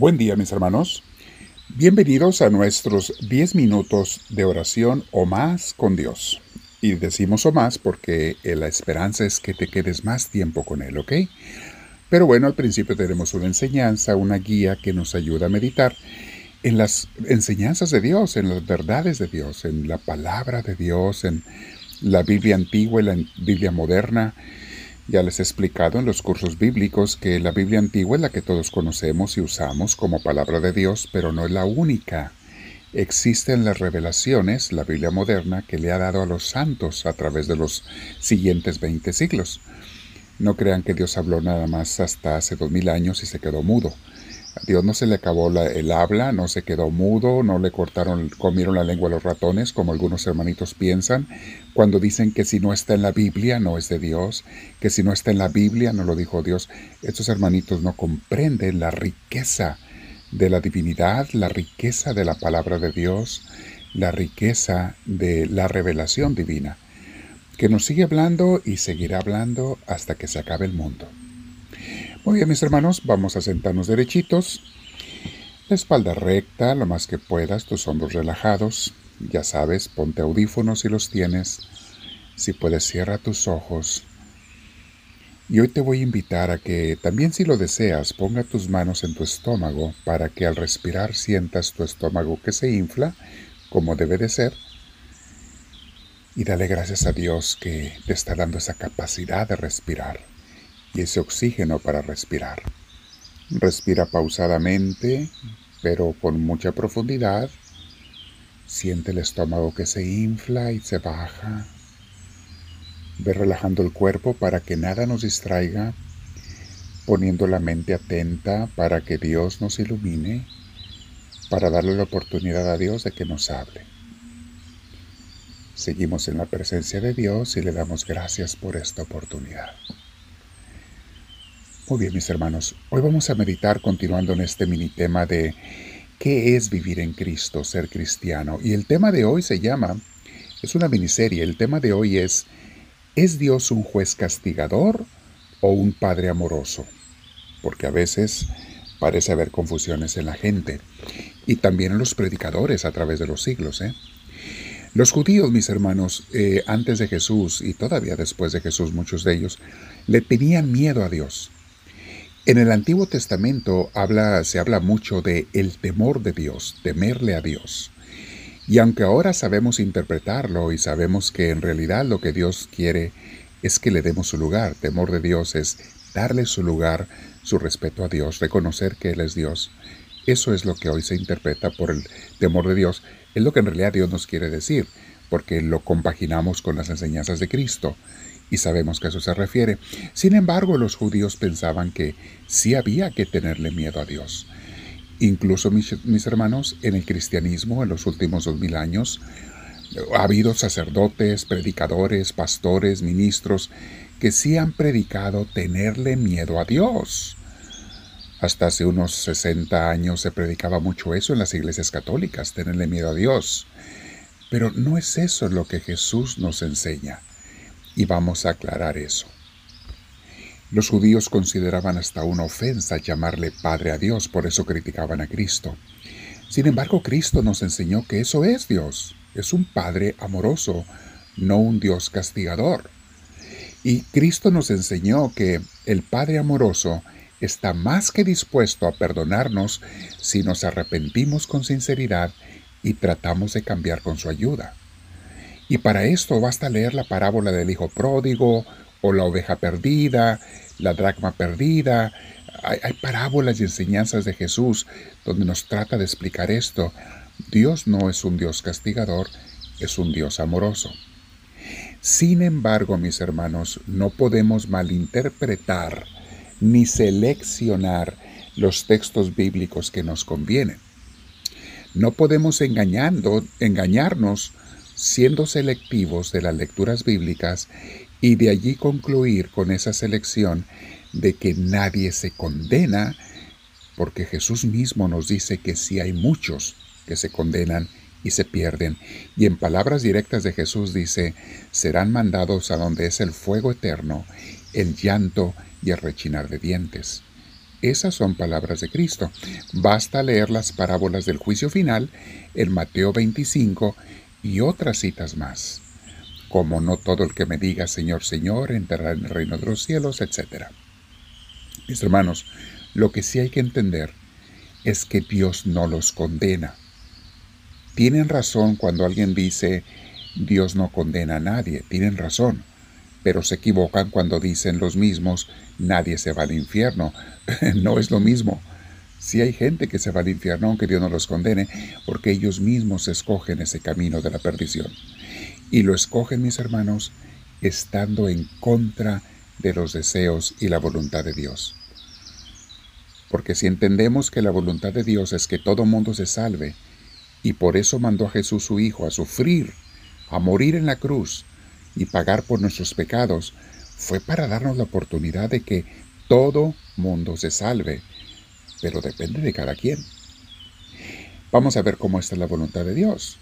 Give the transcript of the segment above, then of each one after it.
Buen día mis hermanos. Bienvenidos a nuestros 10 minutos de oración o más con Dios. Y decimos o más porque eh, la esperanza es que te quedes más tiempo con Él, ¿ok? Pero bueno, al principio tenemos una enseñanza, una guía que nos ayuda a meditar en las enseñanzas de Dios, en las verdades de Dios, en la palabra de Dios, en la Biblia antigua y la Biblia moderna, ya les he explicado en los cursos bíblicos que la Biblia antigua es la que todos conocemos y usamos como palabra de Dios, pero no es la única. Existen las revelaciones, la Biblia moderna, que le ha dado a los santos a través de los siguientes 20 siglos. No crean que Dios habló nada más hasta hace dos mil años y se quedó mudo. Dios no se le acabó el habla, no se quedó mudo, no le cortaron, comieron la lengua a los ratones, como algunos hermanitos piensan, cuando dicen que si no está en la Biblia no es de Dios, que si no está en la Biblia no lo dijo Dios. Estos hermanitos no comprenden la riqueza de la divinidad, la riqueza de la palabra de Dios, la riqueza de la revelación divina, que nos sigue hablando y seguirá hablando hasta que se acabe el mundo. Muy bien, mis hermanos, vamos a sentarnos derechitos. La espalda recta, lo más que puedas, tus hombros relajados. Ya sabes, ponte audífonos si los tienes. Si puedes, cierra tus ojos. Y hoy te voy a invitar a que, también si lo deseas, ponga tus manos en tu estómago para que al respirar sientas tu estómago que se infla, como debe de ser. Y dale gracias a Dios que te está dando esa capacidad de respirar y ese oxígeno para respirar. Respira pausadamente, pero con mucha profundidad. Siente el estómago que se infla y se baja. Ve relajando el cuerpo para que nada nos distraiga, poniendo la mente atenta para que Dios nos ilumine, para darle la oportunidad a Dios de que nos hable. Seguimos en la presencia de Dios y le damos gracias por esta oportunidad. Muy bien, mis hermanos, hoy vamos a meditar continuando en este mini tema de qué es vivir en Cristo, ser cristiano. Y el tema de hoy se llama, es una miniserie, el tema de hoy es, ¿es Dios un juez castigador o un Padre amoroso? Porque a veces parece haber confusiones en la gente y también en los predicadores a través de los siglos. ¿eh? Los judíos, mis hermanos, eh, antes de Jesús y todavía después de Jesús, muchos de ellos, le tenían miedo a Dios. En el Antiguo Testamento habla, se habla mucho de el temor de Dios, temerle a Dios. Y aunque ahora sabemos interpretarlo y sabemos que en realidad lo que Dios quiere es que le demos su lugar, temor de Dios es darle su lugar, su respeto a Dios, reconocer que Él es Dios. Eso es lo que hoy se interpreta por el temor de Dios, es lo que en realidad Dios nos quiere decir, porque lo compaginamos con las enseñanzas de Cristo y sabemos que eso se refiere. Sin embargo, los judíos pensaban que sí había que tenerle miedo a Dios. Incluso, mis, hermanos, en el cristianismo, en los últimos dos mil años, ha habido sacerdotes, predicadores, pastores, ministros, que sí han predicado tenerle miedo a Dios. Hasta hace unos 60 años se predicaba mucho eso en las iglesias católicas, tenerle miedo a Dios. Pero no es eso lo que Jesús nos enseña y vamos a aclarar eso. Los judíos consideraban hasta una ofensa llamarle Padre a Dios, por eso criticaban a Cristo. Sin embargo, Cristo nos enseñó que eso es Dios, es un Padre amoroso, no un Dios castigador. Y Cristo nos enseñó que el Padre amoroso está más que dispuesto a perdonarnos si nos arrepentimos con sinceridad y tratamos de cambiar con su ayuda. Y para esto basta leer la parábola del hijo pródigo o la oveja perdida, la dracma perdida. Hay, parábolas y enseñanzas de Jesús donde nos trata de explicar esto. Dios no es un Dios castigador, es un Dios amoroso. Sin embargo, mis hermanos, no podemos malinterpretar ni seleccionar los textos bíblicos que nos convienen. No podemos engañando, engañarnos siendo selectivos de las lecturas bíblicas y de allí concluir con esa selección de que nadie se condena, porque Jesús mismo nos dice que sí hay muchos que se condenan y se pierden, y en palabras directas de Jesús dice, serán mandados a donde es el fuego eterno, el llanto y el rechinar de dientes. Esas son palabras de Cristo. Basta leer las parábolas del juicio final en Mateo 25 y otras citas más, como no todo el que me diga Señor, Señor entrará en el reino de los cielos, etc. Mis hermanos, lo que sí hay que entender es que Dios no los condena. Tienen razón cuando alguien dice Dios no condena a nadie, tienen razón, pero se equivocan cuando dicen los mismos nadie se va al infierno. no es lo mismo. Si hay gente que se va al infierno aunque Dios no los condene, porque ellos mismos escogen ese camino de la perdición. Y lo escogen, mis hermanos, estando en contra de los deseos y la voluntad de Dios. Porque si entendemos que la voluntad de Dios es que todo mundo se salve, y por eso mandó a Jesús su Hijo a sufrir, a morir en la cruz y pagar por nuestros pecados, fue para darnos la oportunidad de que todo mundo se salve, pero depende de cada quien. Vamos a ver cómo está la voluntad de Dios.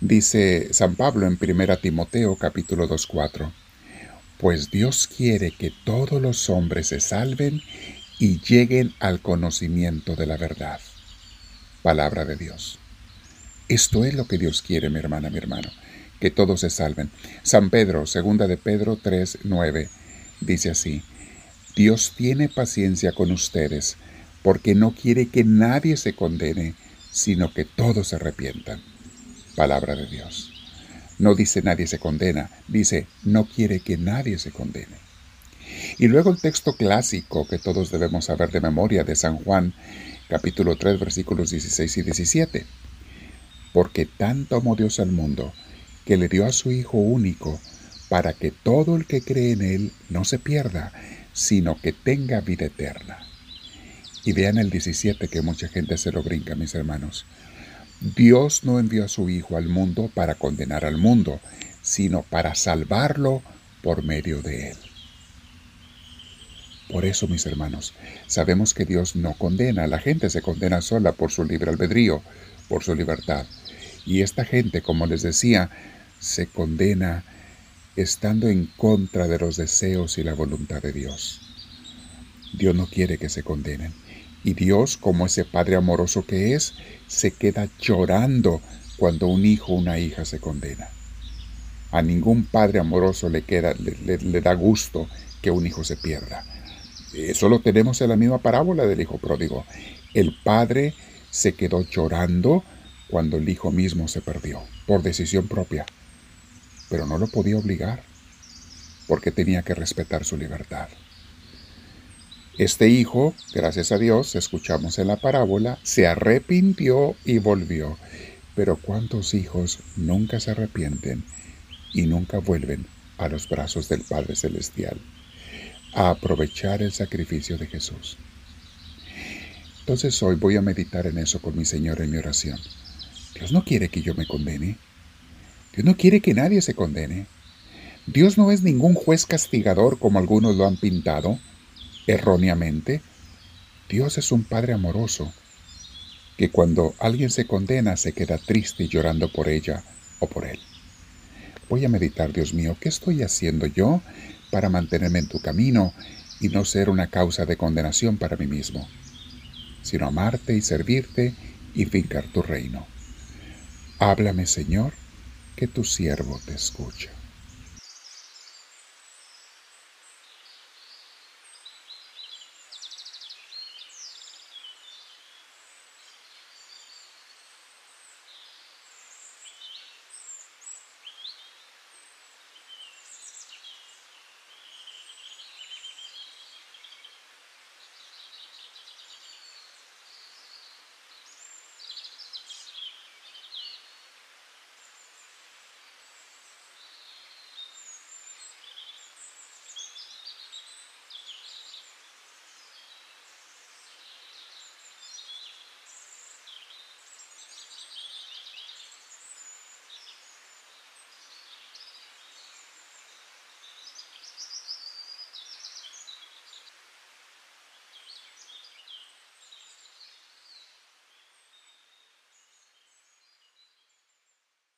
Dice San Pablo en 1 Timoteo capítulo 2.4, pues Dios quiere que todos los hombres se salven y lleguen al conocimiento de la verdad. Palabra de Dios. Esto es lo que Dios quiere, mi hermana, mi hermano, que todos se salven. San Pedro, segunda de Pedro 3, 9, dice así, Dios tiene paciencia con ustedes, porque no quiere que nadie se condene, sino que todos se arrepientan. Palabra de Dios. No dice nadie se condena, dice no quiere que nadie se condene. Y luego el texto clásico que todos debemos saber de memoria de San Juan, capítulo 3, versículos 16 y 17. Porque tanto amó Dios al mundo, que le dio a su Hijo único, para que todo el que cree en Él no se pierda, sino que tenga vida eterna. Y vean el 17 que mucha gente se lo brinca, mis hermanos. Dios no envió a su Hijo al mundo para condenar al mundo, sino para salvarlo por medio de Él. Por eso, mis hermanos, sabemos que Dios no condena, la gente se condena sola por su libre albedrío, por su libertad. Y esta gente, como les decía, se condena estando en contra de los deseos y la voluntad de Dios. Dios no quiere que se condenen. Y Dios, como ese Padre amoroso que es, se queda llorando cuando un hijo o una hija se condena. A ningún padre amoroso le, queda, le, da gusto que un hijo se pierda. Eso lo tenemos en la misma parábola del hijo pródigo. El padre se quedó llorando cuando el hijo mismo se perdió, por decisión propia pero no lo podía obligar, porque tenía que respetar su libertad. Este hijo, gracias a Dios, escuchamos en la parábola, se arrepintió y volvió. Pero ¿cuántos hijos nunca se arrepienten y nunca vuelven a los brazos del Padre Celestial a aprovechar el sacrificio de Jesús? Entonces hoy voy a meditar en eso con mi Señor en mi oración. Dios no quiere que yo me condene. Dios no quiere que nadie se condene. Dios no es ningún juez castigador como algunos lo han pintado erróneamente. Dios es un Padre amoroso que cuando alguien se condena se queda triste llorando por ella o por él. Voy a meditar, Dios mío, ¿qué estoy haciendo yo para mantenerme en tu camino y no ser una causa de condenación para mí mismo, sino amarte y servirte y fincar tu reino? Háblame, Señor, que tu siervo te escucha.